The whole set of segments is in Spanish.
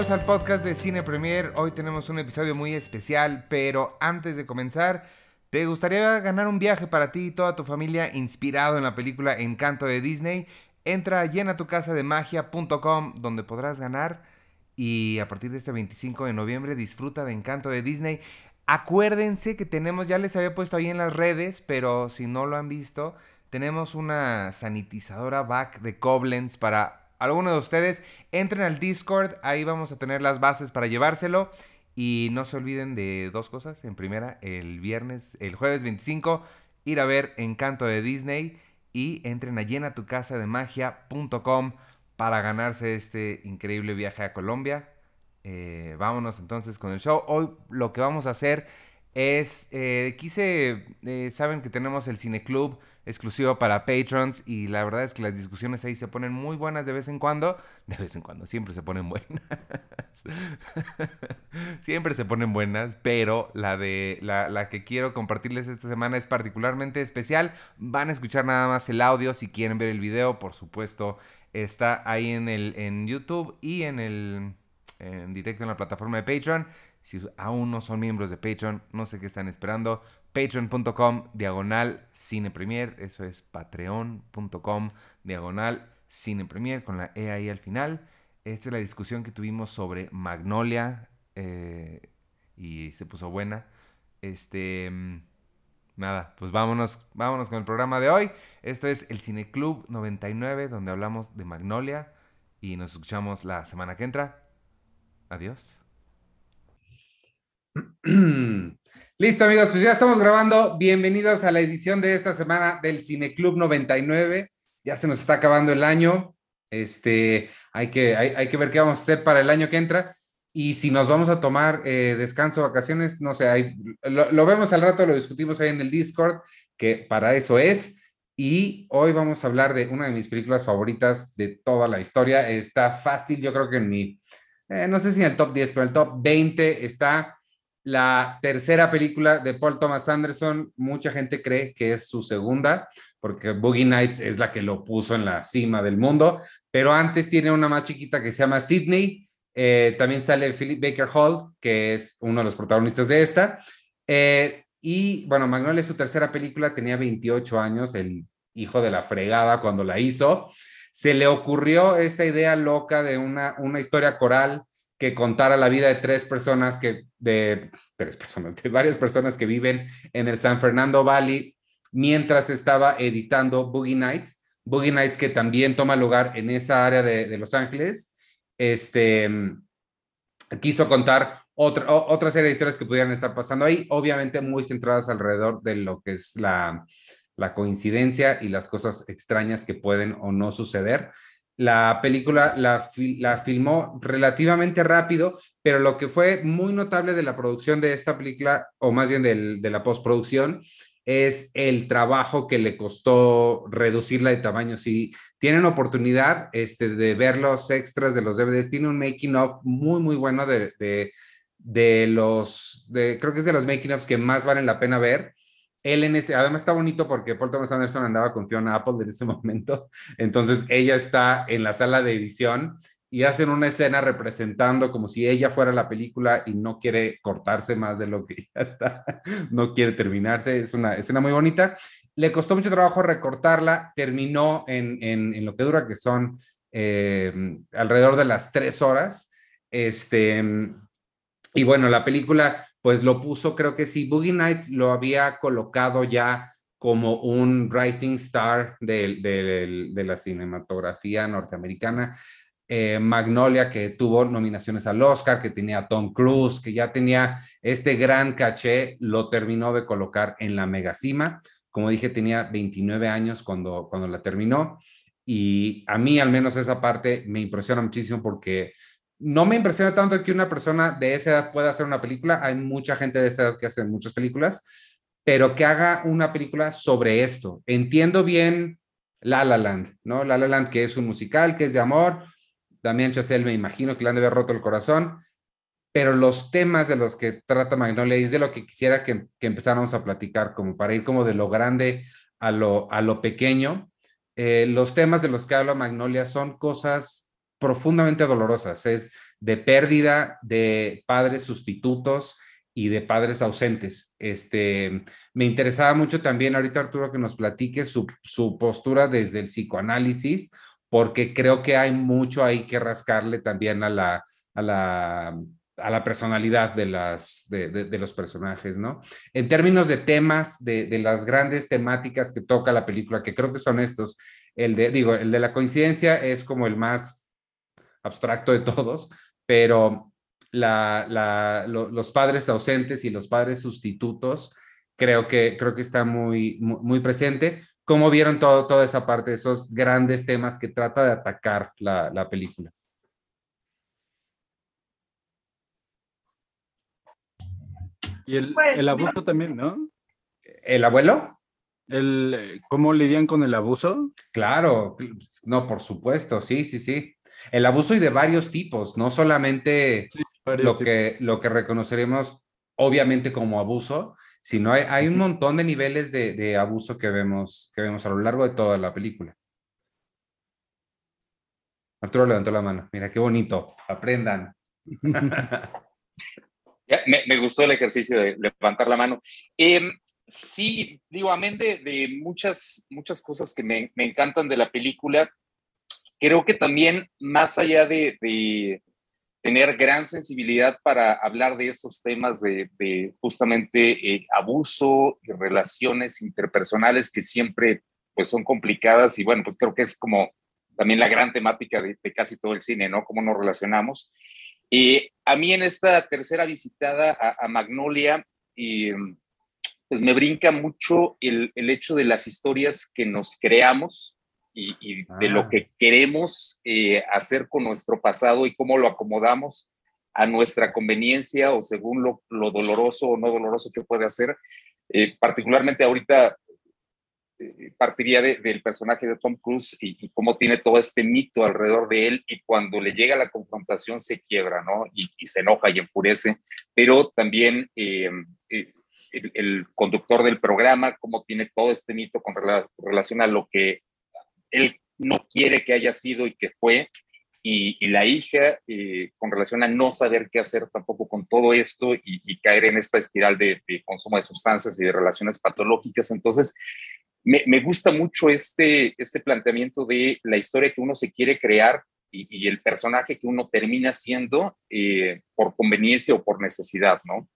bienvenidos al podcast de Cine Premier. Hoy tenemos un episodio muy especial, pero antes de comenzar, ¿te gustaría ganar un viaje para ti y toda tu familia inspirado en la película Encanto de Disney? Entra a llenatucasademagia.com donde podrás ganar y a partir de este 25 de noviembre disfruta de Encanto de Disney. Acuérdense que tenemos, ya les había puesto ahí en las redes, pero si no lo han visto, tenemos una sanitizadora back de Koblenz para alguno de ustedes, entren al Discord, ahí vamos a tener las bases para llevárselo. Y no se olviden de dos cosas. En primera, el viernes, el jueves 25, ir a ver Encanto de Disney. Y entren a llenatucasademagia.com para ganarse este increíble viaje a Colombia. Eh, vámonos entonces con el show. Hoy lo que vamos a hacer es, eh, quise, eh, saben que tenemos el Cine Club exclusivo para patrons y la verdad es que las discusiones ahí se ponen muy buenas de vez en cuando, de vez en cuando, siempre se ponen buenas, siempre se ponen buenas, pero la de la, la, que quiero compartirles esta semana es particularmente especial, van a escuchar nada más el audio, si quieren ver el video, por supuesto, está ahí en, el, en YouTube y en el en directo en la plataforma de Patreon. Si aún no son miembros de Patreon, no sé qué están esperando. Patreon.com diagonal cine premier. Eso es patreon.com diagonal cine premier con la E ahí al final. Esta es la discusión que tuvimos sobre Magnolia. Eh, y se puso buena. Este. Nada, pues vámonos, vámonos con el programa de hoy. Esto es el Cine Club 99, donde hablamos de Magnolia. Y nos escuchamos la semana que entra. Adiós. Listo, amigos, pues ya estamos grabando. Bienvenidos a la edición de esta semana del Cine Club 99. Ya se nos está acabando el año. Este, hay que, hay, que ver qué vamos a hacer para el año que entra. Y si nos vamos a tomar eh, descanso, vacaciones, no sé, hay, lo, lo, vemos al rato, lo discutimos ahí en el Discord, que para eso es. Y hoy vamos a hablar de una de mis películas favoritas de toda la historia. Está fácil, yo creo que en mi, eh, no sé si en el top 10, pero en el top 20 está la tercera película de Paul Thomas Anderson. Mucha gente cree que es su segunda, porque Boogie Nights es la que lo puso en la cima del mundo, pero antes tiene una más chiquita que se llama Sydney. Eh, también sale Philip Baker Hall, que es uno de los protagonistas de esta. Eh, y bueno, Magnolia es su tercera película, tenía 28 años, el hijo de la fregada cuando la hizo se le ocurrió esta idea loca de una, una historia coral que contara la vida de tres personas que, de tres personas, de varias personas que viven en el San Fernando Valley mientras estaba editando Boogie Nights, Boogie Nights que también toma lugar en esa área de, Los Ángeles, este, quiso contar otra, otra serie de historias que pudieran estar pasando ahí, obviamente muy centradas alrededor de lo que es la, la coincidencia y las cosas extrañas que pueden o no suceder. La película la, filmó relativamente rápido, pero lo que fue muy notable de la producción de esta película, o más bien de la postproducción, es el trabajo que le costó reducirla de tamaño. Si tienen oportunidad este, de ver los extras de los DVDs, tiene un making of muy, muy bueno de, de, los, creo que es de los making ofs que más valen la pena ver él en ese, además está bonito porque Paul Thomas Anderson andaba con Fiona Apple en ese momento, entonces ella está en la sala de edición y hacen una escena representando como si ella fuera la película y no quiere cortarse más de lo que ya está, no quiere terminarse, es una escena muy bonita. Le costó mucho trabajo recortarla, terminó en, en, lo que dura, que son eh, alrededor de las tres horas. Este, y bueno, la película pues lo puso, creo que sí, Boogie Nights lo había colocado ya como un rising star de, la cinematografía norteamericana. Eh, Magnolia, que tuvo nominaciones al Oscar, que tenía Tom Cruise, que ya tenía este gran caché, lo terminó de colocar en la megacima. Como dije, tenía 29 años cuando, cuando la terminó. Y a mí, al menos, esa parte me impresiona muchísimo porque no me impresiona tanto que una persona de esa edad pueda hacer una película. Hay mucha gente de esa edad que hace muchas películas, pero que haga una película sobre esto. Entiendo bien La La Land, ¿no? La La Land, que es un musical, que es de amor. Damián Chazelle, me imagino que le han de haber roto el corazón, pero los temas de los que trata Magnolia es de lo que quisiera que, que empezáramos a platicar, como para ir como de lo grande a lo, a lo pequeño. Eh, los temas de los que habla Magnolia son cosas profundamente dolorosas, es de pérdida de padres sustitutos y de padres ausentes. Este, me interesaba mucho también ahorita Arturo que nos platique su, su postura desde el psicoanálisis, porque creo que hay mucho ahí que rascarle también a la, a la a la personalidad de, las, de, los personajes, ¿no? En términos de temas, de, las grandes temáticas que toca la película, que creo que son estos, el de, digo, el de la coincidencia es como el más abstracto de todos, pero la, los padres ausentes y los padres sustitutos, creo que, creo que está muy, muy, presente. ¿Cómo vieron todo, toda esa parte, esos grandes temas que trata de atacar la, la película? Y el, pues, el abuso también, ¿no? ¿El abuelo? El, ¿Cómo lidian con el abuso? Claro, no, por supuesto, sí, sí, sí. El abuso y de varios tipos, no solamente lo, que, lo que reconoceremos obviamente como abuso, sino hay, hay un montón de niveles de, de, abuso que vemos, que vemos a lo largo de toda la película. Arturo levantó la mano. Mira, qué bonito. Aprendan. Me, gustó el ejercicio de levantar la mano. Em, sí, digo, amén de, muchas, muchas cosas que me, encantan de la película, creo que también, más allá de, tener gran sensibilidad para hablar de estos temas de, justamente eh, abuso y relaciones interpersonales que siempre pues son complicadas y bueno, pues creo que es como también la gran temática de, de casi todo el cine, ¿no? Cómo nos relacionamos. Y a mí en esta tercera visitada a, Magnolia, y, pues me brinca mucho el, el, hecho de las historias que nos creamos y, de lo ah. que queremos eh, hacer con nuestro pasado y cómo lo acomodamos a nuestra conveniencia o según lo, lo doloroso o no doloroso que puede hacer. Eh, particularmente ahorita eh, partiría del personaje de Tom Cruise y, cómo tiene todo este mito alrededor de él y cuando le llega la confrontación se quiebra, ¿no? Y, se enoja y enfurece, pero también eh, el, conductor del programa, cómo tiene todo este mito con relación a lo que él no quiere que haya sido y que fue, y, la hija con relación a no saber qué hacer tampoco con todo esto y, caer en esta espiral de, de, consumo de sustancias y de relaciones patológicas. Entonces, me, gusta mucho este, este planteamiento de la historia que uno se quiere crear y, el personaje que uno termina siendo eh, por conveniencia o por necesidad, ¿no?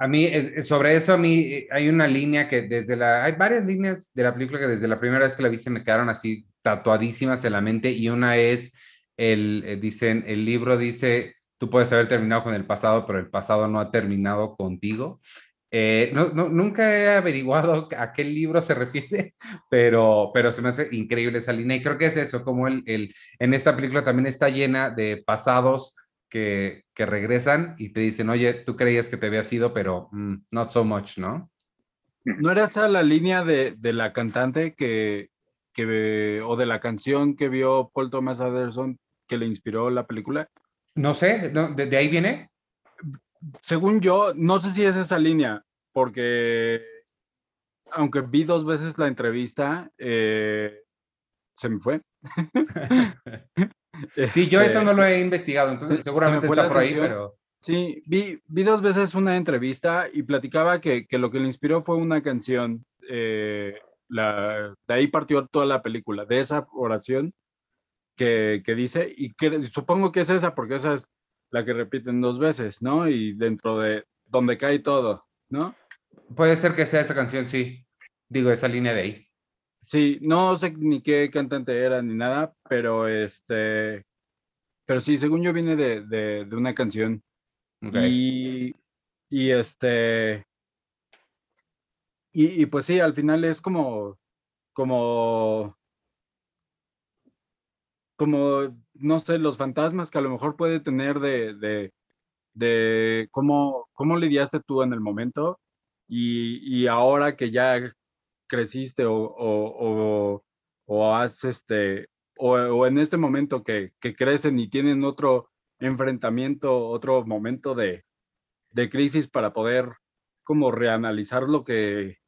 A mí, eh, sobre eso, a mí eh, hay una línea que desde la, hay varias líneas de la película que desde la primera vez que la vi se me quedaron así tatuadísimas en la mente y una es, el, dicen, el libro dice, tú puedes haber terminado con el pasado, pero el pasado no ha terminado contigo. Eh, no, nunca he averiguado a qué libro se refiere, pero, pero se me hace increíble esa línea. Y creo que es eso, como el, el en esta película también está llena de pasados que, que, regresan y te dicen, oye, tú creías que te había sido, pero mm, not so much, ¿no? ¿No era esa la línea de, de la cantante que, que, o de la canción que vio Paul Thomas Anderson que le inspiró la película? No sé, ¿no? ¿De, de ahí viene? según yo, no sé si es esa línea, porque aunque vi dos veces la entrevista, eh, se me fue. sí, yo eso no lo he investigado, entonces seguramente está por ahí, pero... Sí, vi, vi dos veces una entrevista y platicaba que, que lo que le inspiró fue una canción. Eh, la, de ahí partió toda la película, de esa oración que, que dice, y que supongo que es esa, porque esa es la que repiten dos veces, ¿no? Y dentro de donde cae todo, ¿no? Puede ser que sea esa canción, sí. Digo, esa línea de ahí. Sí, no sé ni qué cantante era ni nada, pero este, pero sí, según yo viene de, de, una canción. Y, y este, y, y, pues sí, al final es como, como como, no sé, los fantasmas que a lo mejor puede tener de, de, de cómo, cómo lidiaste tú en el momento y, y ahora que ya creciste o, o, o, has este, o, en este momento que, que, crecen y tienen otro enfrentamiento, otro momento de, de crisis para poder como reanalizar lo que,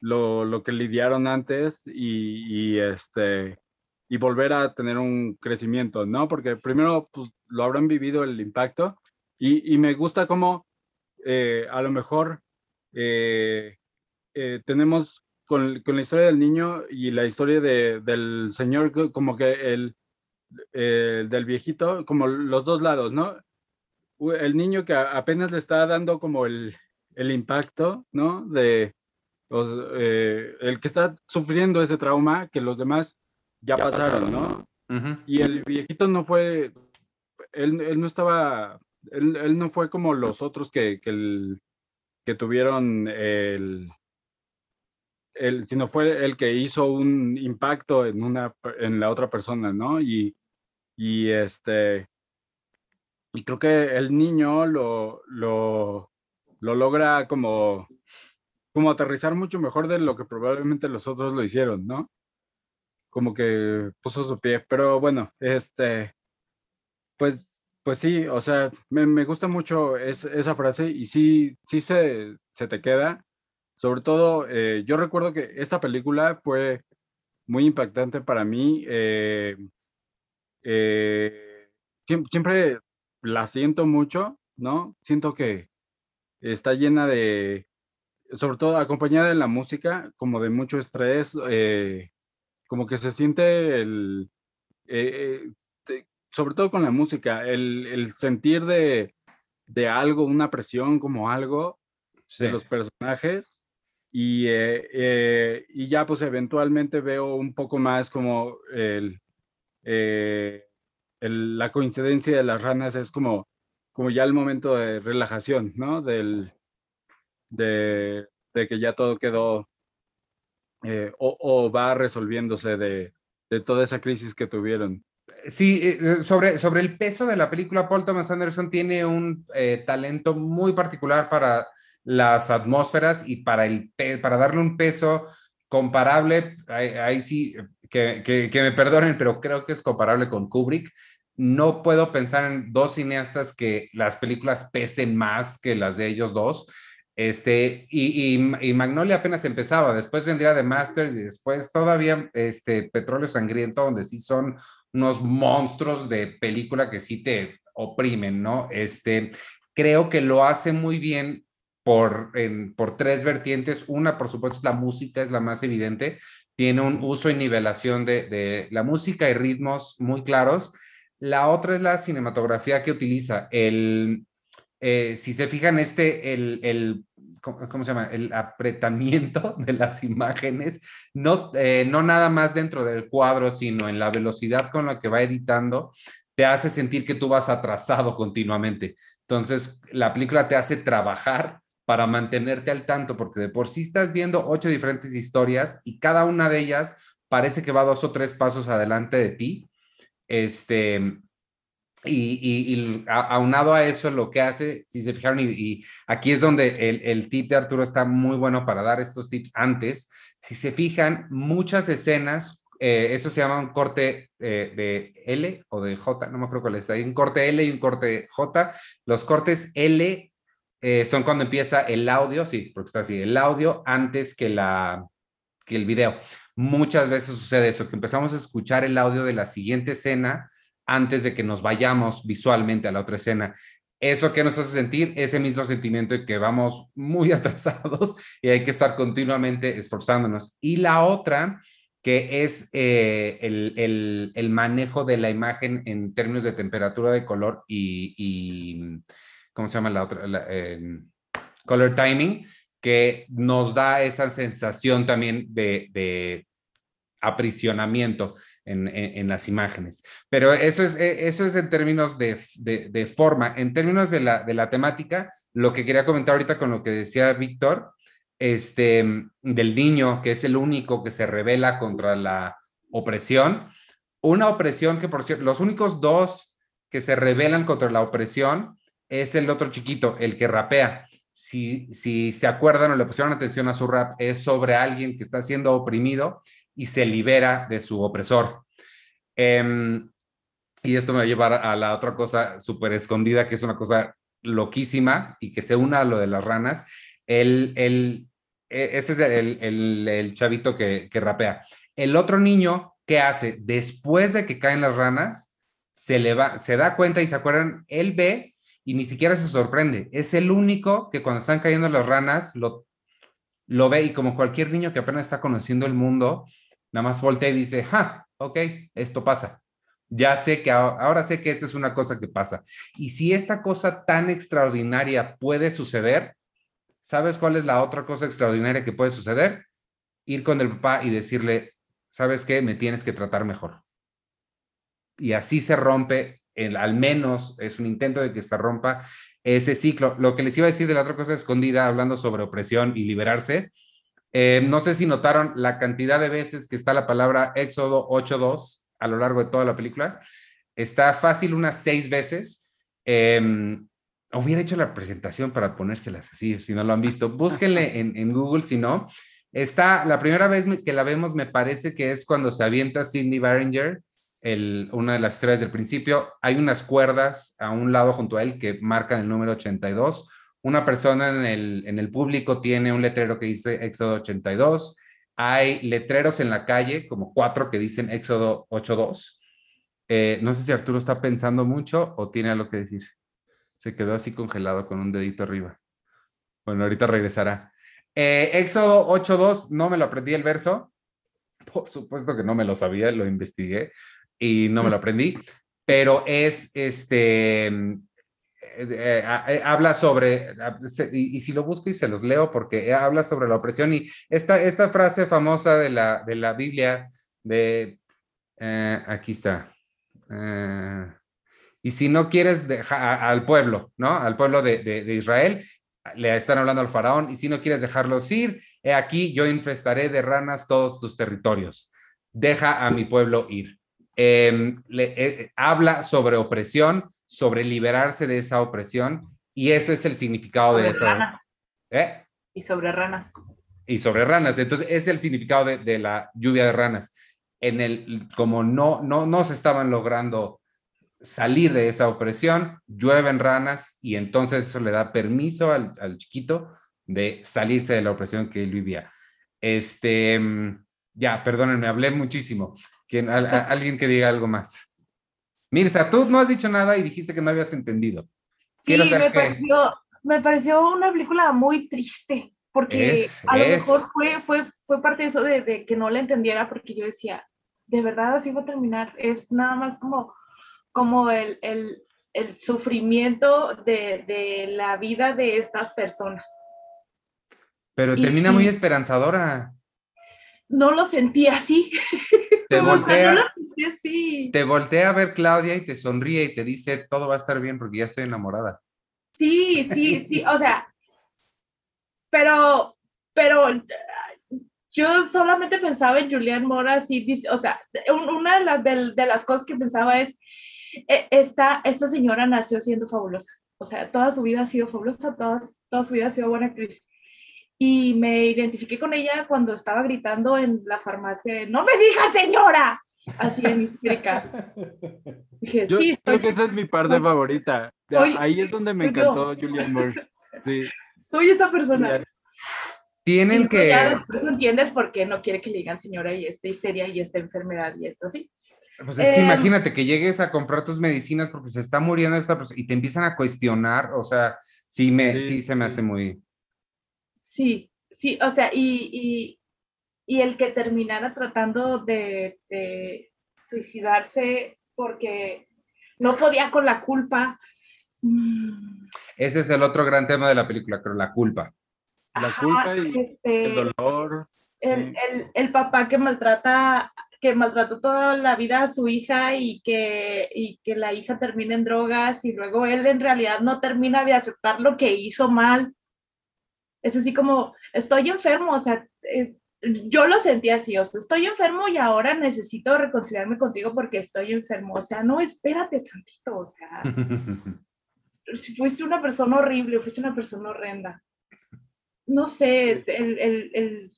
lo, lo que lidiaron antes y, y este, y volver a tener un crecimiento, ¿no? Porque primero, pues lo habrán vivido el impacto y, y me gusta cómo eh, a lo mejor eh, eh, tenemos con, con, la historia del niño y la historia de, del señor, como que el, el, del viejito, como los dos lados, ¿no? El niño que apenas le está dando como el, el impacto, ¿no? De los, el que está sufriendo ese trauma que los demás ya pasaron, ¿no? Y el viejito no fue, él, él no estaba, él, él, no fue como los otros que, que, que tuvieron el, sino fue el que hizo un impacto en, una, en la otra persona, ¿no? Y, y este, y creo que el niño lo, lo, lo logra como, como aterrizar mucho mejor de lo que probablemente los otros lo hicieron, ¿no? como que puso su pie. Pero bueno, este, pues, pues sí, o sea, me, me gusta mucho esa frase y sí, sí se, se te queda. Sobre todo, eh, yo recuerdo que esta película fue muy impactante para mí. Eh, eh, siempre, siempre la siento mucho, ¿no? Siento que está llena de, sobre todo acompañada de la música, como de mucho estrés, como que se siente el, sobre todo con la música, el, el sentir de, de, algo, una presión como algo de los personajes. Y, eh, y, ya pues eventualmente veo un poco más como el, el, la coincidencia de las ranas es como, como ya el momento de relajación, ¿no? Del, de, de que ya todo quedó eh, o, va resolviéndose de, toda esa crisis que tuvieron. Sí, eh, sobre, sobre el peso de la película, Paul Thomas Anderson tiene un eh, talento muy particular para las atmósferas y para, el, para darle un peso comparable, ahí, sí, que, que, me perdonen, pero creo que es comparable con Kubrick. No puedo pensar en dos cineastas que las películas pesen más que las de ellos dos. Este, y, y, Magnolia apenas empezaba, después vendría The Master y después todavía este, Petróleo Sangriento, donde sí son unos monstruos de película que sí te oprimen, ¿no? Este, creo que lo hace muy bien por, en, por tres vertientes. Una, por supuesto, la música es la más evidente. Tiene un uso y nivelación de, de la música y ritmos muy claros. La otra es la cinematografía que utiliza. El, eh, si se fijan, este, el, el ¿cómo, se llama? El apretamiento de las imágenes, no, eh, no nada más dentro del cuadro, sino en la velocidad con la que va editando, te hace sentir que tú vas atrasado continuamente. Entonces, la película te hace trabajar para mantenerte al tanto, porque de por sí estás viendo ocho diferentes historias y cada una de ellas parece que va dos o tres pasos adelante de ti. Este, y, aunado a eso, lo que hace, si se fijaron, y, aquí es donde el, el, tip de Arturo está muy bueno para dar estos tips antes. Si se fijan, muchas escenas, eh, eso se llama un corte eh, de L o de J, no me acuerdo cuál es. Hay un corte L y un corte J. Los cortes L eh, son cuando empieza el audio, sí, porque está así, el audio antes que, la, que el video. Muchas veces sucede eso, que empezamos a escuchar el audio de la siguiente escena antes de que nos vayamos visualmente a la otra escena. Eso que nos hace sentir ese mismo sentimiento de que vamos muy atrasados y hay que estar continuamente esforzándonos. Y la otra, que es eh, el, manejo de la imagen en términos de temperatura de color y, ¿cómo se llama la otra? Em, color timing, que nos da esa sensación también de aprisionamiento en, las imágenes. Pero eso es, e, eso es en términos de, forma. En términos de la, de la, temática, lo que quería comentar ahorita con lo que decía Víctor, este, del niño, que es el único que se revela contra la opresión. Una opresión que, por cierto, los únicos dos que se rebelan contra la opresión es el otro chiquito, el que rapea. Si, si se acuerdan o le pusieron atención a su rap, es sobre alguien que está siendo oprimido y se libera de su opresor. Em, y esto me va a llevar a la otra cosa súper escondida, que es una cosa loquísima y que se una a lo de las ranas. El, el, e, ese es el, el, el chavito que, que, rapea. El otro niño ¿qué hace? Después de que caen las ranas, se, le va, se da cuenta y se acuerdan, él ve y ni siquiera se sorprende. Es el único que cuando están cayendo las ranas lo, lo ve y como cualquier niño que apenas está conociendo el mundo, nada más voltea y dice, ja, ok, esto pasa. Ya sé que ahora sé que esta es una cosa que pasa. Y si esta cosa tan extraordinaria puede suceder, ¿sabes cuál es la otra cosa extraordinaria que puede suceder? Ir con el papá y decirle, ¿sabes qué? Me tienes que tratar mejor. Y así se rompe, el, al menos es un intento de que se rompa ese ciclo. Lo que les iba a decir de la otra cosa escondida, hablando sobre opresión y liberarse, eh, no sé si notaron la cantidad de veces que está la palabra Éxodo 8.2 a lo largo de toda la película. Está fácil unas seis veces. Em, hubiera hecho la presentación para ponérselas así, si no lo han visto. Búsquenle en, Google, si no. Está, la primera vez que la vemos me parece que es cuando se avienta Sidney Barringer, el, una de las historias del principio. Hay unas cuerdas a un lado junto a él que marcan el número 82. Una persona en el, en el público tiene un letrero que dice Éxodo 82 hay letreros en la calle, como cuatro que dicen Éxodo 8.2. Eh, no sé si Arturo está pensando mucho o tiene algo que decir. Se quedó así congelado con un dedito arriba. Bueno, ahorita regresará. Eh, Éxodo 8.2, no me lo aprendí el verso. Por supuesto que no me lo sabía, lo investigué y no me lo aprendí. Pero es este eh, eh, habla sobre, y, si lo busco y se los leo porque habla sobre la opresión y esta, esta frase famosa de la, de la Biblia de, eh, aquí está, y si no quieres dejar al pueblo, ¿no? Al pueblo de, de, Israel, le están hablando al faraón, y si no quieres dejarlos ir, he aquí yo infestaré de ranas todos tus territorios, deja a mi pueblo ir. Em, le, habla sobre opresión, sobre liberarse de esa opresión y ese es el significado de eso. ¿Eh? Y sobre ranas. Y sobre ranas. Entonces, ese es el significado de, la lluvia de ranas. En el, como no, no, no se estaban logrando salir de esa opresión, llueven ranas y entonces eso le da permiso al, chiquito de salirse de la opresión que él vivía. Este, mm, ya, perdónenme, hablé muchísimo. ¿Quién, alguien que diga algo más. Mirza, tú no has dicho nada y dijiste que no habías entendido. Sí, me, pareció, me pareció una película muy triste, porque a lo mejor fue, fue, fue parte de eso de, que no la entendiera, porque yo decía, de verdad así va a terminar, es nada más como, como el, el, el sufrimiento de, de, la vida de estas personas. Pero termina muy esperanzadora. No lo sentí así. Te voltea, te voltea a ver Claudia y te sonríe y te dice, todo va a estar bien porque ya estoy enamorada. Sí, sí, sí, o sea, pero, pero yo solamente pensaba en Julian Mora, así, o sea, una de las, de, las cosas que pensaba es, e, esta, esta señora nació siendo fabulosa, o sea, toda su vida ha sido fabulosa, toda, toda su vida ha sido buena actriz. Y me identifiqué con ella cuando estaba gritando en la farmacia, no me digas señora, así en histérica. Dije, Yo sí, creo que esa es mi parte favorita. Ahí es donde me encantó Julian Moore. Soy esa persona. Tienen que. Ya después entiendes por qué no quiere que le digan señora y esta histeria y esta enfermedad y esto, sí. Pues es que em, imagínate que llegues a comprar tus medicinas porque se está muriendo esta persona y te empiezan a cuestionar, o sea, sí, me, sí, se me hace muy. Sí, sí, o sea, y, y, y el que terminara tratando de, suicidarse porque no podía con la culpa. Mm. Ese es el otro gran tema de la película, creo, la culpa. La culpa y este, el dolor. El, papá que maltrata, que maltrató toda la vida a su hija y que, y que la hija termina en drogas y luego él en realidad no termina de aceptar lo que hizo mal. Es así como, estoy enfermo, o sea, eh, yo lo sentí así, o sea, estoy enfermo y ahora necesito reconciliarme contigo porque estoy enfermo, o sea, no, espérate tantito, o sea, si fuiste una persona horrible, fuiste una persona horrenda. No sé, el, el, el,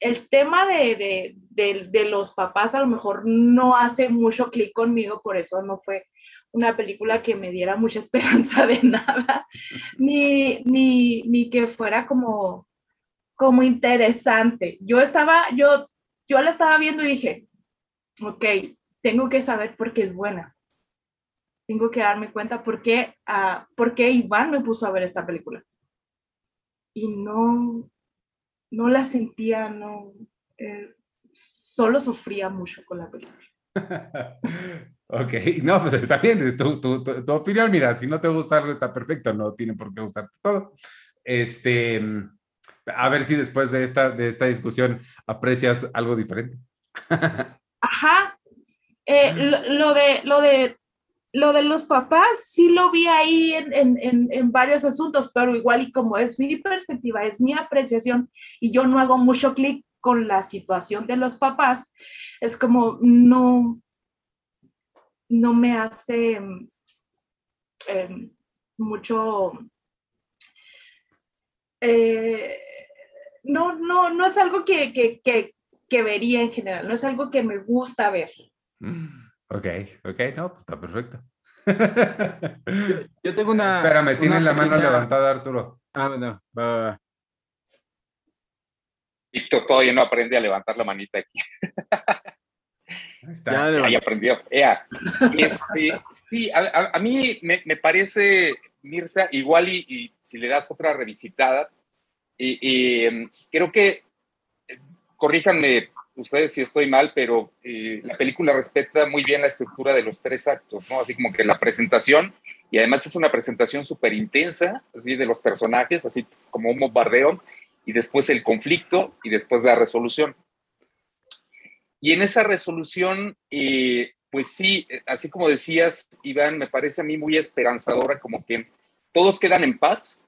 el tema de, de, de, los papás a lo mejor no hace mucho clic conmigo, por eso no fue una película que me diera mucha esperanza de nada, ni, ni, ni que fuera como como interesante. Yo estaba, yo, yo la estaba viendo y dije, ok, tengo que saber por qué es buena. Tengo que darme cuenta por qué, ah, por qué Iván me puso a ver esta película. Y no, no la sentía, no, eh, solo sufría mucho con la película. ok, no, pues está bien, es tu, tu, tu, opinión, mira, si no te gusta algo está perfecto, no tiene por qué gustarte todo. Este, a ver si después de esta, de esta discusión aprecias algo diferente. Ajá. Eh, lo, de, lo, de, lo de los papás sí lo vi ahí en, en, en, varios asuntos, pero igual y como es mi perspectiva, es mi apreciación y yo no hago mucho clic con la situación de los papás, es como no, no me hace em, mucho... Eh, no, no, no es algo que, que, que, que, vería en general, no es algo que me gusta ver. Mm, ok, ok, no, pues está perfecto. Yo, tengo una. Espérame, tienes la mano levantada, Arturo. Ah, no, va, Víctor todavía no aprende a levantar la manita aquí. Ahí está. Ya Ahí aprendió. Este, sí, a, a mí me, me, parece, Mirza, igual y, y, si le das otra revisitada, y, y creo que, corríjanme ustedes si estoy mal, pero eh, la película respeta muy bien la estructura de los tres actos, ¿no? Así como que la presentación, y además es una presentación súper intensa, así de los personajes, así como un bombardeo, y después el conflicto, y después la resolución. Y en esa resolución, eh, pues sí, así como decías, Iván, me parece a mí muy esperanzadora, como que todos quedan en paz,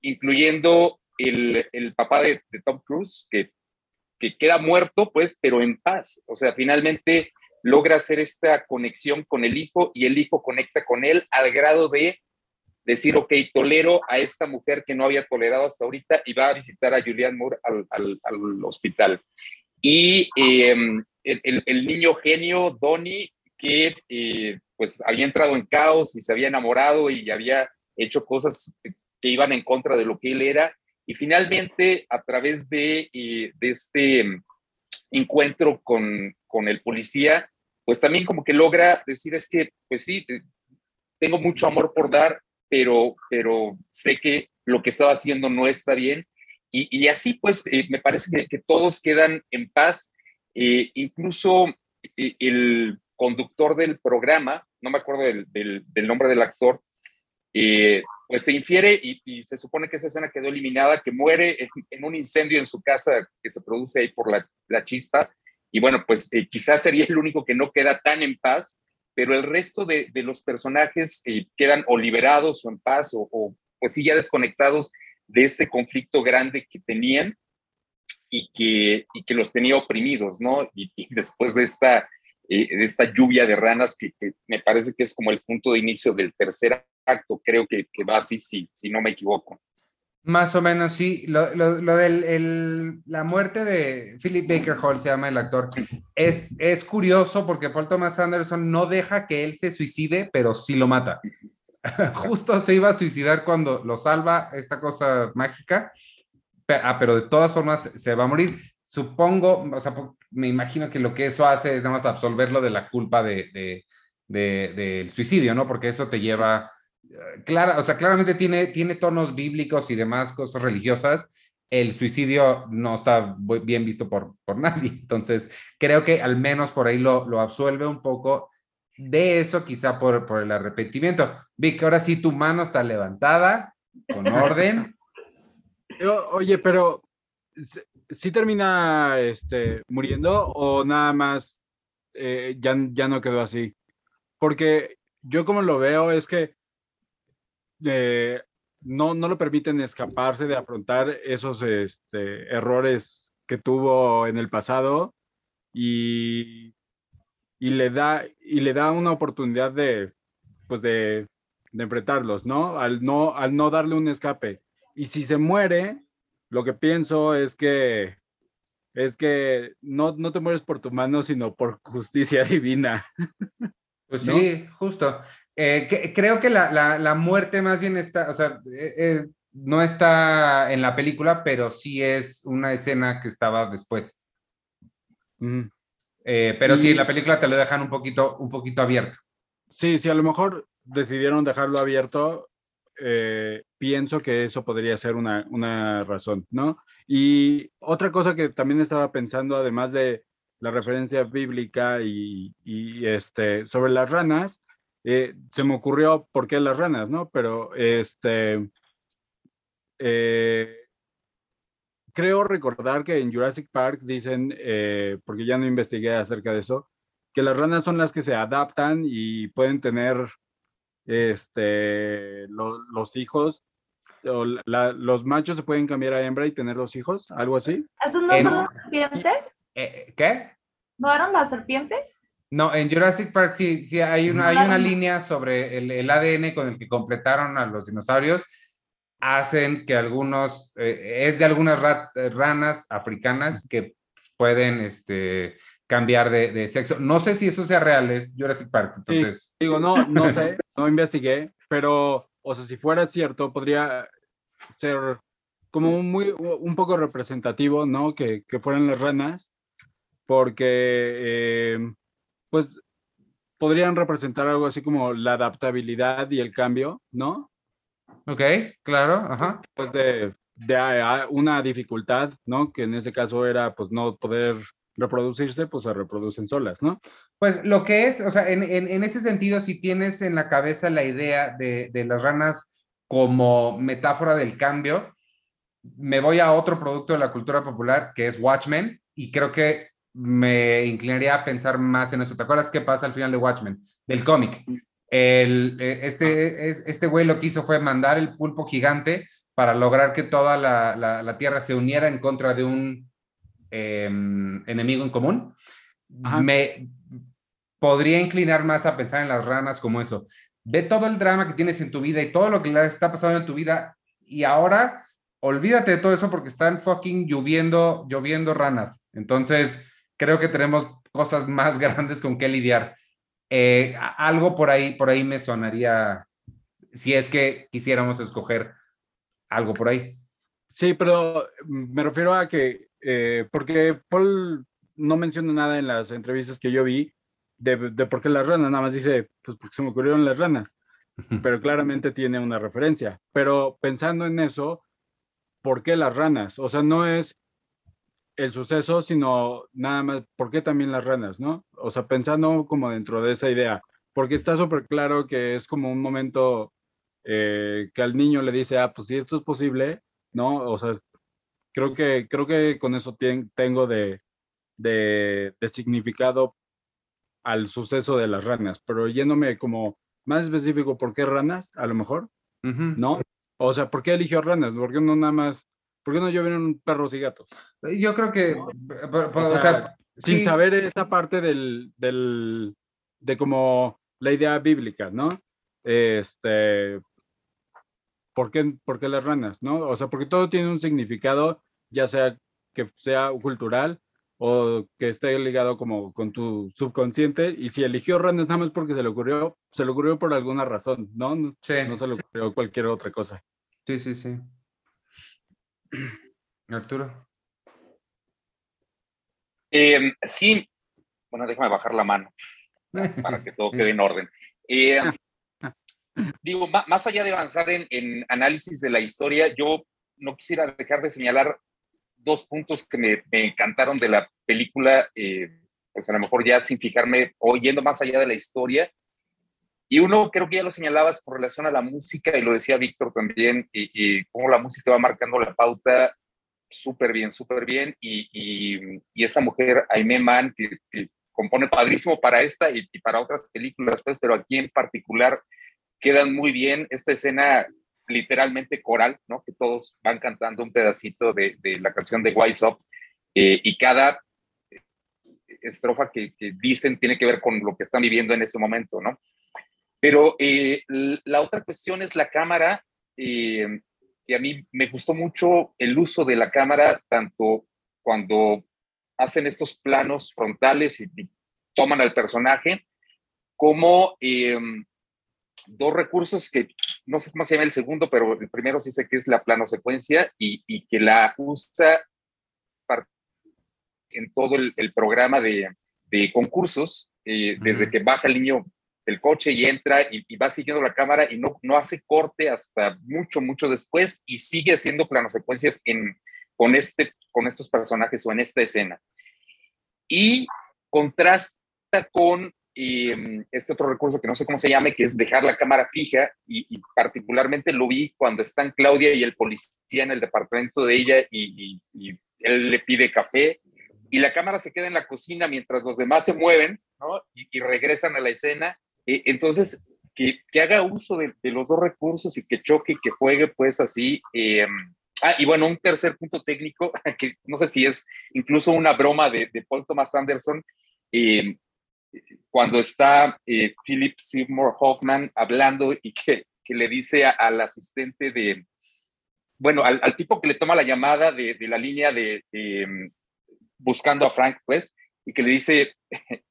incluyendo el, el papá de, Tom Cruise, que que queda muerto, pues, pero en paz. O sea, finalmente logra hacer esta conexión con el hijo y el hijo conecta con él al grado de decir, ok, tolero a esta mujer que no había tolerado hasta ahorita y va a visitar a Julianne Moore al, al hospital. Y eh, el, niño genio, Donnie, que eh, pues había entrado en caos y se había enamorado y había hecho cosas que iban en contra de lo que él era, y finalmente, a través de, eh, de este mm, encuentro con, con, el policía, pues también como que logra decir es que, pues sí, eh, tengo mucho amor por dar, pero, pero sé que lo que estaba haciendo no está bien. Y, así pues eh, me parece que, todos quedan en paz. Eh, incluso eh, el conductor del programa, no me acuerdo del, nombre del actor, eh, pues se infiere y, se supone que esa escena quedó eliminada, que muere en, un incendio en su casa que se produce ahí por la, chispa. Y bueno, pues eh, quizás sería el único que no queda tan en paz, pero el resto de, los personajes quedan o liberados o en paz o, o, pues sí ya desconectados de este conflicto grande que tenían y que, y que los tenía oprimidos, ¿no? Y, después de esta, eh, de esta lluvia de ranas que, me parece que es como el punto de inicio del tercer acto, creo que, va así, si, no me equivoco. Más o menos, sí. Lo, lo, lo de la muerte de Philip Baker Hall, se llama el actor, es, es curioso porque Paul Thomas Anderson no deja que él se suicide, pero sí lo mata. Justo se iba a suicidar cuando lo salva esta cosa mágica, ah, pero de todas formas se va a morir. Supongo, o sea, me imagino que lo que eso hace es nada más absolverlo de la culpa de, de, de, del suicidio, ¿no? Porque eso te lleva clara, o sea, claramente tiene, tiene tonos bíblicos y demás cosas religiosas. El suicidio no está bien visto por, por nadie. Entonces, creo que al menos por ahí lo, lo absuelve un poco de eso, quizá por, por el arrepentimiento. Vic, ahora sí tu mano está levantada, con orden. Oye, pero ¿sí termina este, muriendo o nada más eh, ya, ya no quedó así? Porque yo como lo veo es que eh, no, no lo permiten escaparse de afrontar esos este, errores que tuvo en el pasado y, y, le da, y le da una oportunidad de, pues de, de enfrentarlos, ¿no? Al, ¿no? al no darle un escape. Y si se muere, lo que pienso es que es que no, no te mueres por tu mano, sino por justicia divina. Pues ¿no? sí, justo. Eh, que, creo que la, la, la, muerte más bien está, o sea, eh, eh, no está en la película, pero sí es una escena que estaba después. Mm. Eh, pero sí, Y- la película te lo dejan un poquito, un poquito abierto. Sí, sí, a lo mejor decidieron dejarlo abierto. eh, pienso que eso podría ser una, una razón, ¿no? Y otra cosa que también estaba pensando, además de la referencia bíblica y, y, este, sobre las ranas, eh, se me ocurrió por qué las ranas, ¿no? Pero este, eh, creo recordar que en Jurassic Park dicen, eh, porque ya no investigué acerca de eso, que las ranas son las que se adaptan y pueden tener este, lo- los hijos, o la- los machos se pueden cambiar a hembra y tener los hijos, algo así. ¿Esos no En- son las serpientes? Eh, ¿Qué? ¿No eran las serpientes? No, en Jurassic Park sí, sí hay una, hay una línea sobre el, el ADN con el que completaron a los dinosaurios. Hacen que algunos, eh, es de algunas rat- eh, ranas africanas que pueden este, cambiar de, de sexo. No sé si eso sea real, es Jurassic Park. Sí. Entonces, Digo, no, no sé, no investigué, pero, o sea, si fuera cierto, podría ser como un, muy, un poco representativo, ¿no? Que, que fueran las ranas, porque, eh, pues, podrían representar algo así como la adaptabilidad y el cambio, ¿no? Ok, claro, ajá. Pues de, de una dificultad, ¿no? Que en este caso era, pues, no poder reproducirse, pues se reproducen solas, ¿no? Pues lo que es, o sea, en, en- en ese sentido, si tienes en la cabeza la idea de, de las ranas como metáfora del cambio, me voy a otro producto de la cultura popular que es Watchmen y creo que me inclinaría a pensar más en eso. ¿Te acuerdas qué pasa al final de Watchmen? Del cómic. El, eh, este, es- este güey lo que hizo fue mandar el pulpo gigante para lograr que toda la, la- la Tierra se uniera en contra de un em, enemigo en común. Ajá. Me podría inclinar más a pensar en las ranas como eso. Ve todo el drama que tienes en tu vida y todo lo que le está pasando en tu vida y ahora olvídate de todo eso porque están fucking lloviendo, lloviendo ranas. Entonces, creo que tenemos cosas más grandes con que lidiar. Eh, algo por ahí, por ahí me sonaría, si es que quisiéramos escoger algo por ahí. Sí, pero mm, me refiero a que, eh, porque Paul no menciona nada en las entrevistas que yo vi de, de por qué las ranas, nada más dice, pues porque se me ocurrieron las ranas, pero claramente tiene una referencia. Pero pensando en eso, ¿por qué las ranas? O sea, no es el suceso, sino nada más, ¿por qué también las ranas, no? O sea, pensando como dentro de esa idea, porque está súper claro que es como un momento eh, que al niño le dice, ah, pues si esto es posible, ¿no? O sea, creo que, creo que con eso tengo de, de, de significado al suceso de las ranas, pero yéndome como más específico, ¿por qué ranas? A lo mejor. ¿no? O sea, ¿por qué eligió ranas? ¿Por qué no nada más, por qué no llovieron perros y gatos? Yo creo que, Sin sí, saber esa parte del, del, de como la idea bíblica, ¿no? Este, ¿por qué, por qué las ranas, no? O sea, porque todo tiene un significado, ya sea que sea cultural o que esté ligado como con tu subconsciente, y si eligió ranas nada más porque se le ocurrió, se le ocurrió por alguna razón, ¿no? No, sí, no se le ocurrió cualquier otra cosa. sí, sí, sí. Arturo. Eh, sí, bueno, déjame bajar la mano para que todo quede en orden. Eh, digo, más allá de avanzar en, en análisis de la historia, yo no quisiera dejar de señalar dos puntos que me, me encantaron de la película, eh, pues a lo mejor ya sin fijarme o yendo más allá de la historia. Y uno creo que ya lo señalabas con relación a la música, y lo decía Víctor también, y, y cómo la música va marcando la pauta súper bien, súper bien. Y, y, y, esa mujer, Aimee Mann, que, que, compone padrísimo para esta y, para otras películas, pues, pero aquí en particular quedan muy bien esta escena literalmente coral, ¿no? Que todos van cantando un pedacito de, de la canción de Wise Up eh, y cada estrofa que, que, dicen tiene que ver con lo que están viviendo en ese momento, ¿no? Pero eh, la otra cuestión es la cámara, eh, que a mí me gustó mucho el uso de la cámara, tanto cuando hacen estos planos frontales y, y toman al personaje, como eh, dos recursos que no sé cómo se llama el segundo, pero el primero sí sé que es la plano secuencia y, y que la usa en todo el, el programa de, de concursos, eh, desde que baja el niño del coche y entra y, va siguiendo la cámara y no, no hace corte hasta mucho, mucho después y sigue haciendo planosecuencias en, con, este, con estos personajes o en esta escena. Y contrasta con em, este otro recurso que no sé cómo se llame, que es dejar la cámara fija y, particularmente lo vi cuando están Claudia y el policía en el departamento de ella y, y, él le pide café y la cámara se queda en la cocina mientras los demás se mueven ¿no? y, regresan a la escena eh, entonces, que, que, haga uso de, los dos recursos y que choque y que juegue pues así. Eh, ah, y bueno, un tercer punto técnico, que no sé si es incluso una broma de, de Paul Thomas Anderson, eh, cuando está Philip Seymour Hoffman hablando y que, que le dice al asistente de, bueno, al, al, tipo que le toma la llamada de, de la línea de, buscando a Frank, pues, y que le dice,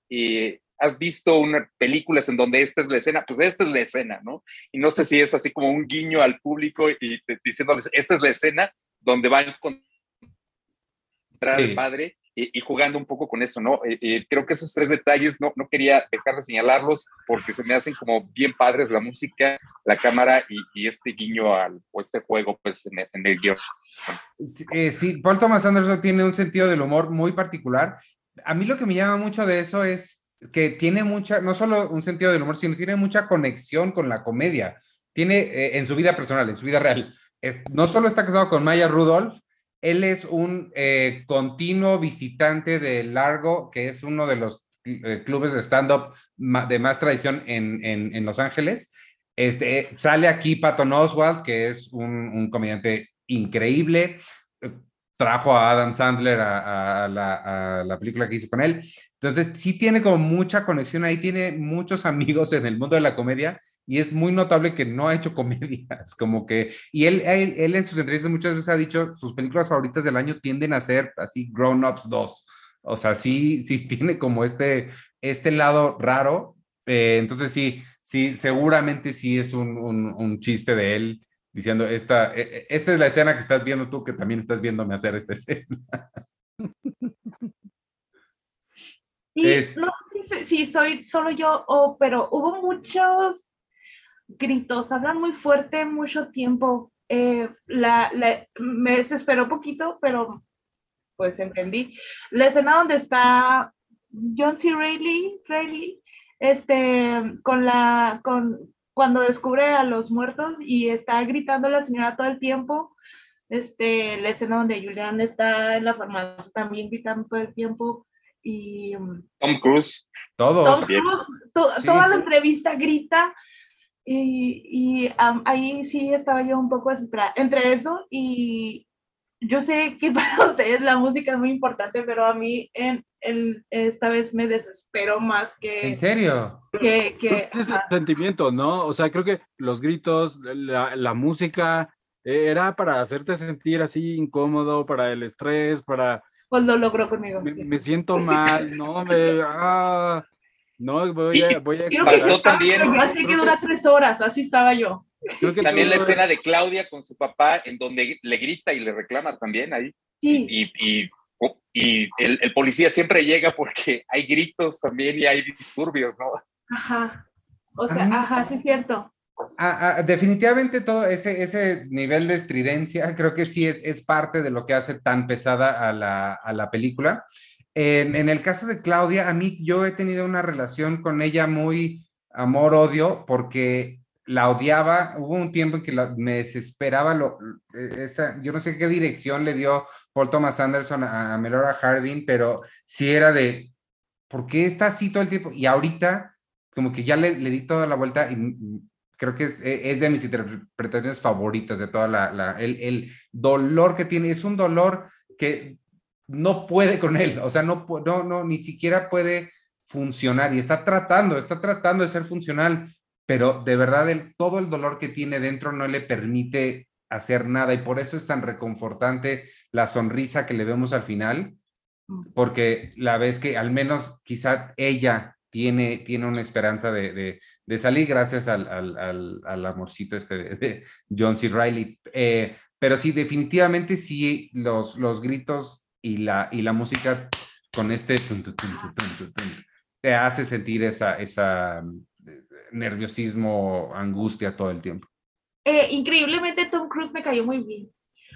has visto unas películas en donde esta es la escena, pues esta es la escena, ¿no? Y no sé si es así como un guiño al público y diciéndoles, esta es la escena donde va a encontrar al padre y, jugando un poco con eso, ¿no? Eh, eh, creo que esos tres detalles no, no quería dejar de señalarlos porque se me hacen como bien padres la música, la cámara y, este guiño al, o este juego, pues, en el, en el guion. Eh, sí, Paul Thomas Anderson tiene un sentido del humor muy particular. A mí lo que me llama mucho de eso es que tiene mucha, no solo un sentido del humor, sino tiene mucha conexión con la comedia. Tiene eh, en su vida personal, en su vida real. no solo está casado con Maya Rudolph, él es un eh, continuo visitante de Largo, que es uno de los eh, clubes de stand-up de más tradición en, en, Los Ángeles. Este, sale aquí Patton Oswald, que es un, un comediante increíble trajo a Adam Sandler a, la, a, la, película que hizo con él. Entonces, sí tiene como mucha conexión ahí, tiene muchos amigos en el mundo de la comedia y es muy notable que no ha hecho comedias, como que, y él, él, en sus entrevistas muchas veces ha dicho, sus películas favoritas del año tienden a ser así Grown Ups 2. O sea, sí, sí tiene como este, este lado raro. Eh, entonces, sí, sí, seguramente sí es un, un, un chiste de él diciendo, esta, e, e, esta es la escena que estás viendo tú, que también estás viéndome hacer esta escena. Y no sé si soy solo yo, o pero hubo muchos gritos, hablan muy fuerte mucho tiempo. Eh, la, me desesperó poquito, pero pues entendí. La escena donde está John C. Reilly, Reilly este, con la, con, cuando descubre a los muertos y está gritando la señora todo el tiempo, este, la escena donde Julian está en la farmacia también gritando todo el tiempo y... Um, Tom Cruise. Todos. Tom Cruise, toda la entrevista grita y, y um, ahí sí estaba yo un poco desesperada. Entre eso y yo sé que para ustedes la música es muy importante, pero a mí en, el, esta vez me desespero más que... ¿En serio? Que, que pues ese sentimiento, ¿no? O sea, creo que los gritos, la, la música, eh, era para hacerte sentir así incómodo, para el estrés, para pues lo logró conmigo. Me, siento mal, no, me, ah, no, voy a, voy a faltó también. Así que dura tres horas, así estaba yo. Creo que también la escena de Claudia con su papá, en donde le grita y le reclama también ahí. Sí. Y, y, y el, el, policía siempre llega porque hay gritos también y hay disturbios, ¿no? Ajá. O sea, ajá, sí es cierto. Ah, ah, definitivamente todo ese, ese nivel de estridencia creo que sí es, es parte de lo que hace tan pesada a la, a la película. En, en, el caso de Claudia, a mí yo he tenido una relación con ella muy amor-odio porque la odiaba. Hubo un tiempo en que me desesperaba. Lo, esta, yo no sé qué dirección le dio Paul Thomas Anderson a, Melora Harding, pero sí era de, ¿por qué está así todo el tiempo? Y ahorita como que ya le, le di toda la vuelta y creo que es, e, es, de mis interpretaciones favoritas de toda la, la el, el, dolor que tiene, es un dolor que no puede con él, o sea, no, no, no, ni siquiera puede funcionar y está tratando, está tratando de ser funcional, pero de verdad el, todo el dolor que tiene dentro no le permite hacer nada y por eso es tan reconfortante la sonrisa que le vemos al final, mm. porque la vez que al menos quizá ella tiene, tiene una esperanza de, de, salir gracias al, al, al, amorcito este de, John C. Riley. Eh, pero sí, definitivamente sí, los, los gritos y la, y la música con este tun, tun, tun, te hace sentir esa, esa eh, nerviosismo, angustia todo el tiempo. Eh, increíblemente Tom Cruise me cayó muy bien.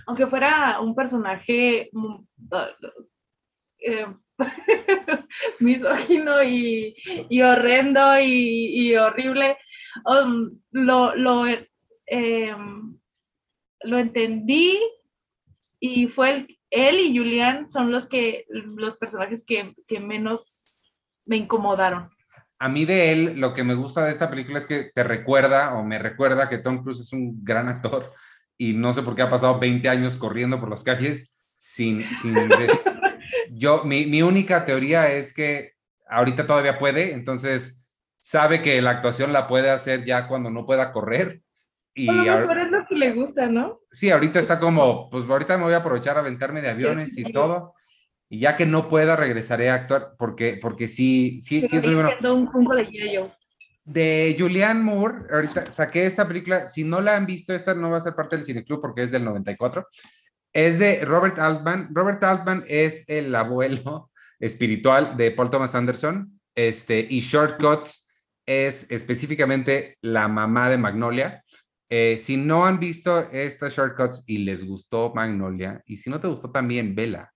Aunque fuera un personaje mm, eh, misógino y, y horrendo y, y horrible, um, lo, lo, em, lo entendí y fue el- él y Julian son los que los personajes que, que menos me incomodaron. A mí de él, lo que me gusta de esta película es que te recuerda o me recuerda que Tom Cruise es un gran actor y no sé por qué ha pasado 20 años corriendo por las calles sin... sin des- Yo, mi, mi única teoría es que ahorita todavía puede, entonces sabe que la actuación la puede hacer ya cuando no pueda correr. Y A lo mejor es lo que le gusta, ¿no? Sí, ahorita está como, pues ahorita me voy a aprovechar a aventarme de aviones y todo. Y ya que no pueda, regresaré a actuar porque, porque sí, sí, sí es muy bueno. un punto de yo. De Julianne Moore, ahorita saqué esta película, si no la han visto, esta no va a ser parte del Cineclub porque es del 94. Es de Robert Altman. Robert Altman es el abuelo espiritual de Paul Thomas Anderson. Este, y Shortcuts es específicamente la mamá de Magnolia. Eh, si no han visto estas Shortcuts y les gustó Magnolia, y si no te gustó también, vela.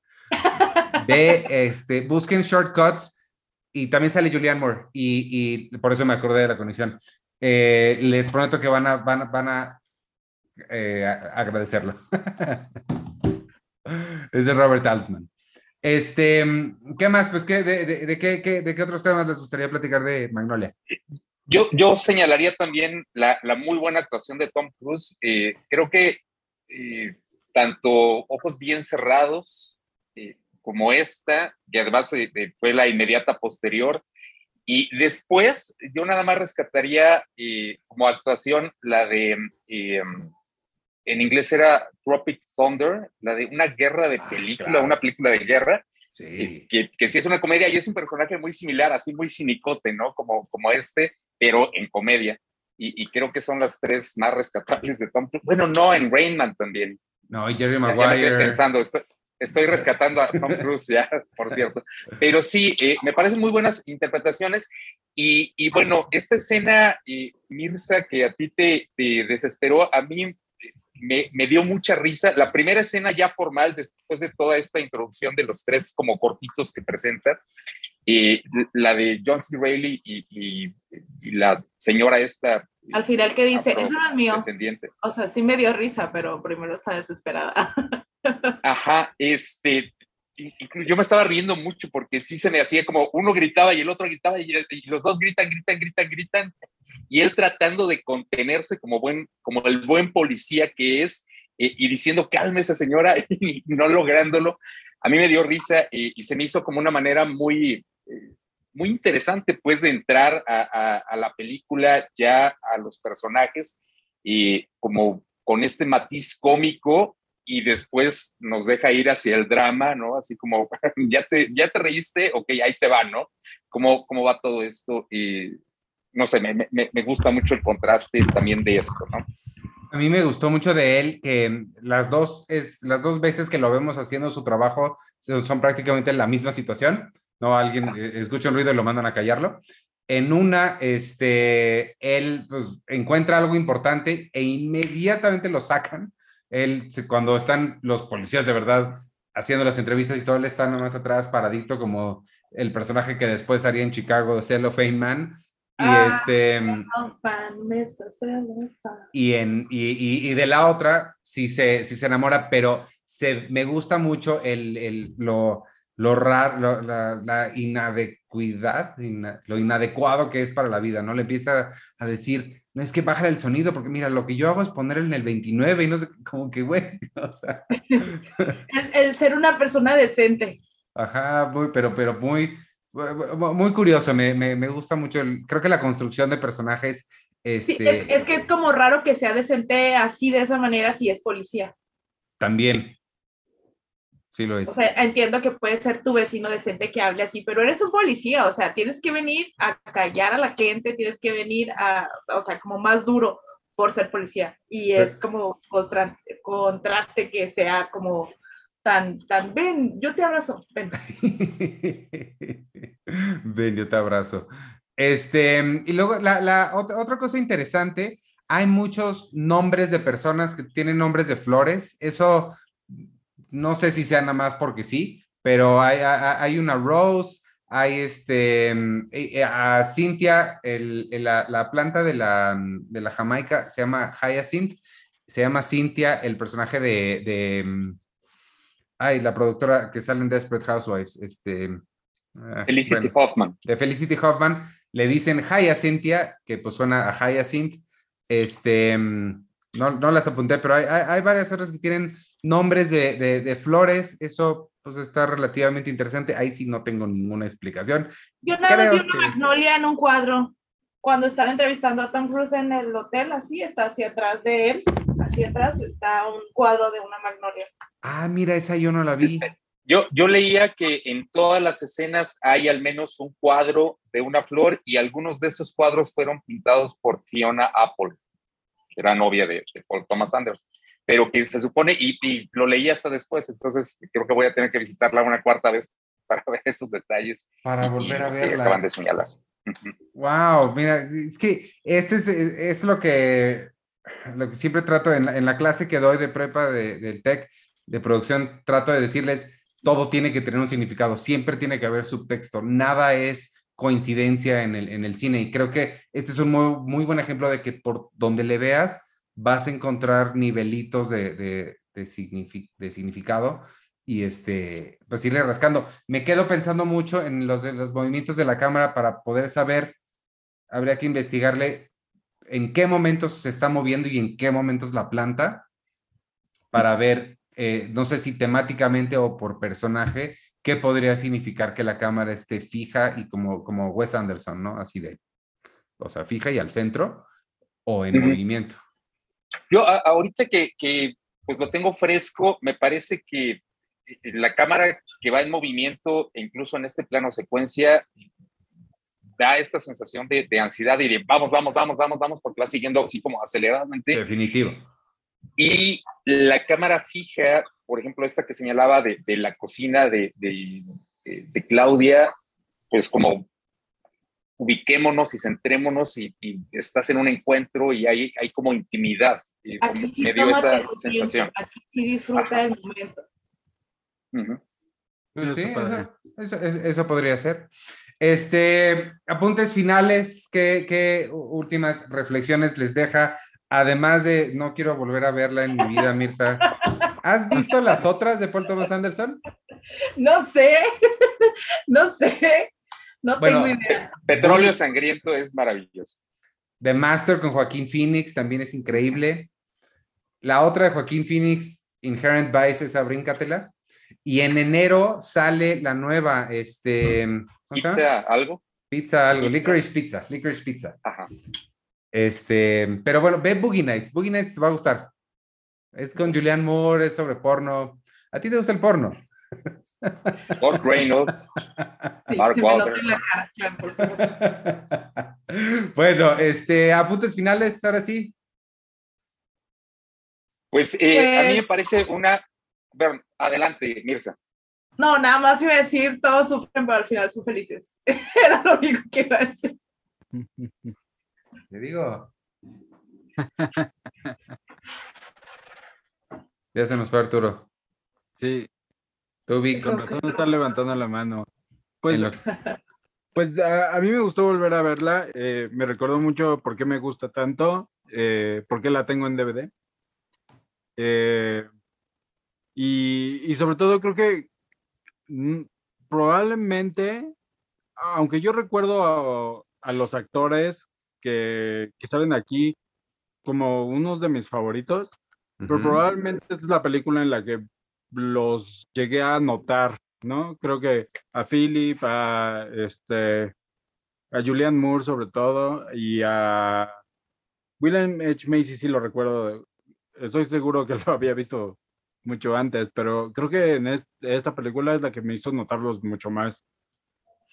Ve, este, busquen Shortcuts y también sale Julianne Moore y, por eso me acordé de la conexión. Eh, les prometo que van a, van a, eh, agradecerlo. es de Robert Altman. Este, ¿qué más? Pues, ¿qué, de, de- de qué, qué- de qué otros temas les gustaría platicar de Magnolia? Yo, yo señalaría también la, la muy buena actuación de Tom Cruise. Eh, creo que eh, tanto Ojos Bien Cerrados eh, como esta, que además eh, fue la inmediata posterior, y después yo nada más rescataría eh, como actuación la de, eh, en inglés era Tropic Thunder, la de una guerra de Ah, película, claro. una película de guerra, Sí. que, que sí es una comedia y es un personaje muy similar, así muy cinicote, ¿no? Como, como este, pero en comedia. Y, y creo que son las tres más rescatables de Tom Cruise. Bueno, no, en Rain Man también. No, y Jerry Ya- ya me quedé Maguire. pensando, estoy, estoy rescatando a Tom Cruise ya, por cierto. Pero sí, eh, me parecen muy buenas interpretaciones. Y, y bueno, esta escena, eh, Mirza, que a ti te, te desesperó, a mí me, me dio mucha risa. La primera escena ya formal, después de toda esta introducción de los tres como cortitos que presenta, eh, la de John C. Reilly y, y- y la señora esta. Al final que dice, eso no es mío. O sea, sí me dio risa, pero primero está desesperada. Ajá, este, yo me estaba riendo mucho porque sí se me hacía como uno gritaba y el otro gritaba y los dos gritan, gritan, gritan, gritan. Y él tratando de contenerse como, buen, como el buen policía que es eh, y diciendo cálmese señora y no lográndolo. A mí me dio risa eh, y se me hizo como una manera muy, eh, muy interesante pues de entrar a, la película ya a los personajes y como con este matiz cómico y después nos deja ir hacia el drama, ¿no? Así como, ya te, ya te reíste, ok, ahí te va, ¿no? ¿Cómo, cómo va todo esto? No sé, me, me, me gusta mucho el contraste también de esto, ¿no? A mí me gustó mucho de él que las dos, es, las dos veces que lo vemos haciendo su trabajo son, prácticamente la misma situación. No, alguien eh, escucha un ruido y lo mandan a callarlo. En una, este, él pues, encuentra algo importante e inmediatamente lo sacan. Él, cuando están los policías de verdad haciendo las entrevistas y todo, él está nomás atrás paradito como el personaje que después haría en Chicago de Cellophane Man. Y Ah. este... Fan. y, en, y, y- y de la otra sí se, sí se enamora, pero se, me gusta mucho el, el- lo, lo raro, la, la inadecuidad, ina- lo inadecuado que es para la vida, ¿no? Le empieza a decir, no es que baja el sonido, porque mira, lo que yo hago es ponerle en el 29 y no sé, como que, güey, o sea, El, el ser una persona decente. ajá, muy, pero, pero muy, muy curioso, me, me, me gusta mucho, el- creo que la construcción de personajes, Sí, este, es, es que es como raro que sea decente así de esa manera si es policía. también, sí lo es. O sea, entiendo que puede ser tu vecino decente que hable así, pero eres un policía, o sea, tienes que venir a callar a la gente, tienes que venir a, o sea, como más duro por ser policía. Y es como contraste que sea como tan, tan, ven, yo te abrazo, ven. ven, yo te abrazo. Este, y luego la, la otra, otra cosa interesante, hay muchos nombres de personas que tienen nombres de flores. Eso no sé si sea nada más porque sí, pero hay, hay, una Rose, hay este, eh, eh, a Cintia, el, el, la, la, planta de la, de la Jamaica se llama Hyacinth, se llama Cintia, el personaje de, ay, la productora que sale en Desperate Housewives, este... Ah, Felicity bueno, Hoffman. De Felicity Hoffman, le dicen Hyacinthia, que pues suena a Hyacinth, este, no, no las apunté, pero hay, hay, hay varias otras que tienen nombres de, de, de flores, eso pues está relativamente interesante. Ahí sí no tengo ninguna explicación. Yo una vez vi una que... magnolia en un cuadro. Cuando están entrevistando a Tom Cruise en el hotel, así está hacia atrás de él, hacia atrás está un cuadro de una magnolia. Ah, mira, esa yo no la vi. Yo, yo leía que en todas las escenas hay al menos un cuadro de una flor y algunos de esos cuadros fueron pintados por Fiona Apple, que era novia de, de Paul Thomas Anderson pero que se supone, y, y, lo leí hasta después, entonces creo que voy a tener que visitarla una cuarta vez para ver esos detalles. Para y, volver a y verla. acaban de señalar. Wow, mira, es que este es, es lo que lo que siempre trato en la, clase que doy de prepa de, del TEC de producción, trato de decirles, todo tiene que tener un significado, siempre tiene que haber subtexto, nada es coincidencia en el, en el cine y creo que este es un muy, muy buen ejemplo de que por donde le veas, vas a encontrar nivelitos de, de, de, signific de, significado y este, pues irle rascando. Me quedo pensando mucho en los, los movimientos de la cámara para poder saber, habría que investigarle en qué momentos se está moviendo y en qué momentos la planta para ver, eh, no sé si temáticamente o por personaje, qué podría significar que la cámara esté fija y como, como Wes Anderson, ¿no? Así de, o sea, fija y al centro o en uh -huh. movimiento. Yo a, ahorita que, que, pues lo tengo fresco, me parece que la cámara que va en movimiento, incluso en este plano secuencia, da esta sensación de, de, ansiedad y de vamos, vamos, vamos, vamos, vamos, porque va siguiendo así como aceleradamente. Definitivo. Y la cámara fija, por ejemplo, esta que señalaba de, de la cocina de, de, Claudia, pues como ubiquémonos y centrémonos y, y, estás en un encuentro y hay, hay como intimidad. Y Aquí me dio esa sensación. Aquí sí disfruta Ajá. el momento. Uh -huh. Pues sí, eso, eso, eso, podría ser. Este, apuntes finales, ¿qué, ¿qué, últimas reflexiones les deja? Además de, no quiero volver a verla en mi vida, Mirza. ¿Has visto las otras de Paul Thomas Anderson? No sé, no sé. No bueno, tengo idea. Petróleo Sangriento es maravilloso. The Master con Joaquín Phoenix también es increíble. La otra de Joaquín Phoenix, Inherent Vice, esa bríncatela. Y en enero sale la nueva, este... ¿Pizza algo? Pizza algo, Licorice Pizza, Licorice Pizza. Ajá. Este, pero bueno, ve Boogie Nights, Boogie Nights te va a gustar. Es con Julianne Moore, es sobre porno. ¿A ti te gusta el porno? Mark Reynolds, sí, Mark sí bueno, este, apuntes finales, ahora sí. Pues, eh, pues, a mí me parece una. Bueno, adelante, Mirza. No, nada más iba a decir, todos sufren, pero al final son felices. Era lo único que iba a decir. Te digo. ya se nos fue Arturo. Sí. Tú. Con razón está levantando la mano. Pues, lo... pues a, a, mí me gustó volver a verla. Eh, me recordó mucho por qué me gusta tanto, eh, por qué la tengo en DVD. Eh, y, y, sobre todo creo que probablemente, aunque yo recuerdo a, a los actores que, que, salen aquí como unos de mis favoritos, uh -huh. pero probablemente esta es la película en la que los llegué a notar, ¿no? Creo que a Philip, a este, a Julian Moore sobre todo, y a William H. Macy sí lo recuerdo, estoy seguro que lo había visto mucho antes, pero creo que en este, esta película es la que me hizo notarlos mucho más.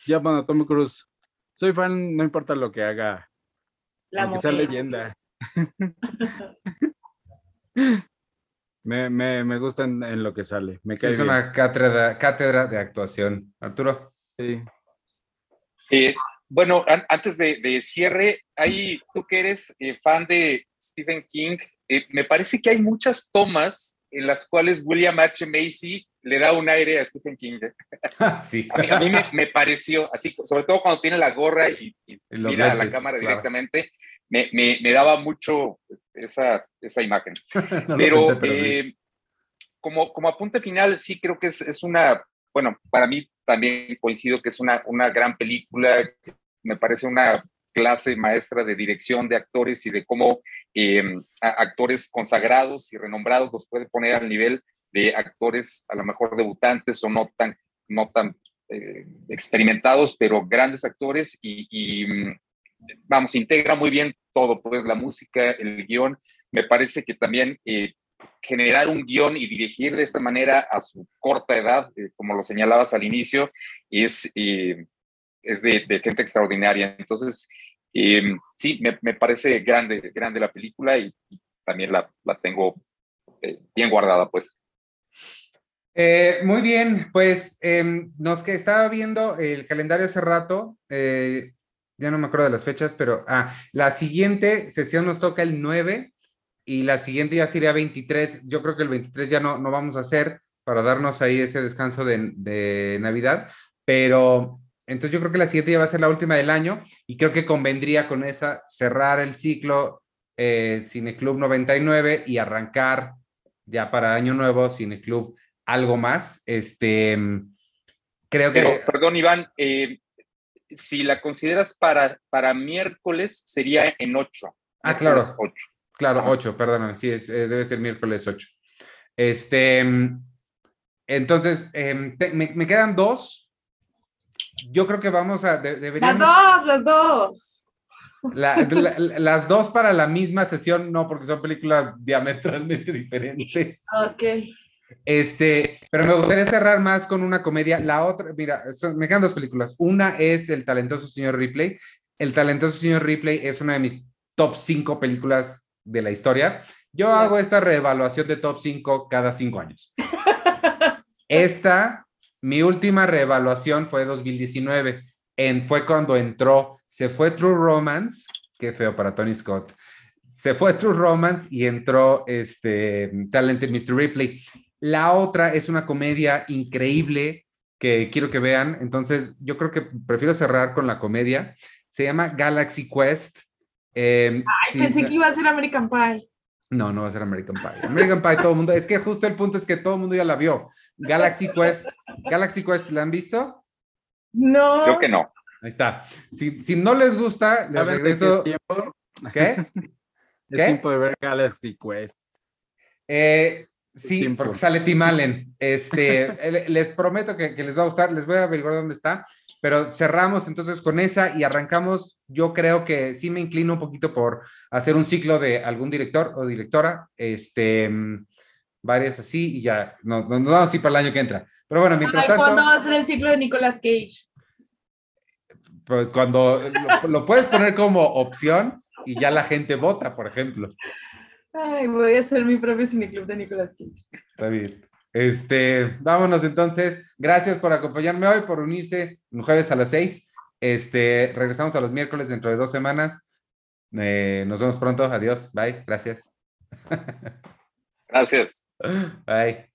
Ya, bueno, Tom Cruise, soy fan, no importa lo que haga, la aunque sea leyenda. Me, me, me gusta en, en lo que sale. Me Sí, cae es bien. una cátedra, cátedra de actuación. Arturo. Sí. Eh, bueno, an- antes de, de cierre, ahí tú que eres eh, fan de Stephen King, eh, me parece que hay muchas tomas en las cuales William H. Macy le da un aire a Stephen King. ¿eh? sí. A mí, a mí me, me pareció, así, sobre todo cuando tiene la gorra y, mira a la cámara claro. directamente, me, me- me daba mucho esa, esa imagen. No pero pensé, pero sí. eh, como, como apunte final, sí creo que es, es una, bueno, para mí también coincido que es una, una gran película, me parece una clase maestra de dirección de actores y de cómo eh, actores consagrados y renombrados los puede poner al nivel de actores a lo mejor debutantes o no tan, no tan eh, experimentados, pero grandes actores y, y, vamos, integra muy bien todo, pues la música, el guion. Me parece que también eh, generar un guion y dirigir de esta manera a su corta edad, eh, como lo señalabas al inicio, es, eh, es de, de gente extraordinaria. Entonces, eh, sí, me, parece grande, grande la película y, también la, la tengo eh, bien guardada, pues. Eh, muy bien, pues em, nos que estaba viendo el calendario hace rato, ya no me acuerdo de las fechas, pero ah, la siguiente sesión nos toca el 9 y la siguiente ya sería 23. Yo creo que el 23 ya no, no vamos a hacer para darnos ahí ese descanso de, de Navidad, pero entonces yo creo que la siguiente ya va a ser la última del año y creo que convendría con esa cerrar el ciclo eh, Cineclub 99 y arrancar ya para Año Nuevo Cineclub algo más. Este, creo que... Pero, perdón, Iván, eh, si la consideras para, para miércoles, sería en 8. Ah, claro. 8. Claro, Ajá. 8, perdóname, sí, es- eh, debe ser miércoles 8. Este, entonces, em, te- me, me quedan dos. Yo creo que vamos a, de- Las deberíamos, dos, los dos. la- la- la- las dos para la misma sesión, no, porque son películas diametralmente diferentes. Ok. Este, pero me gustaría cerrar más con una comedia. La otra, mira, son- me quedan dos películas. Una es El talentoso señor Ripley. El talentoso señor Ripley es una de mis top 5 películas de la historia. Yo hago esta reevaluación de top 5 cada 5 años. Esta, mi última reevaluación fue 2019. En, fue cuando entró, se fue True Romance, qué feo para Tony Scott. Se fue True Romance y entró este Talented Mr. Ripley. La otra es una comedia increíble que quiero que vean. Entonces, yo creo que prefiero cerrar con la comedia. Se llama Galaxy Quest. Eh, Ay, sí, pensé que iba a ser American Pie. no, no va a ser American Pie. American Pie, todo el mundo. Es que justo el punto es que todo el mundo ya la vio. Galaxy Quest. Galaxy Quest, ¿la han visto? No. Creo que no. Ahí está. Si, si no les gusta, les ¿Saben de qué regreso. tiempo? ¿Qué? Es ¿Qué? tiempo de ver Galaxy Quest. Eh, sí, Tiempo. porque sale Tim Allen. Este, les prometo que, que les va a gustar. Les voy a averiguar dónde está. Pero cerramos entonces con esa y arrancamos. Yo creo que sí me inclino un poquito por hacer un ciclo de algún director o directora. Este, varias así y ya. No, no, no vamos a ir para el año que entra. Pero bueno, mientras Ay, tanto. ¿Cuándo va a ser el ciclo de Nicolas Cage? Pues cuando lo, lo puedes poner como opción y ya la gente vota, por ejemplo. Ay, voy a hacer mi propio cineclub de Nicolas Cage. Está bien. Este, vámonos entonces. Gracias por acompañarme hoy, por unirse un jueves a las seis. Este, regresamos a los miércoles dentro de dos semanas. Eh, nos vemos pronto. Adiós. Bye. Gracias. Gracias. Bye.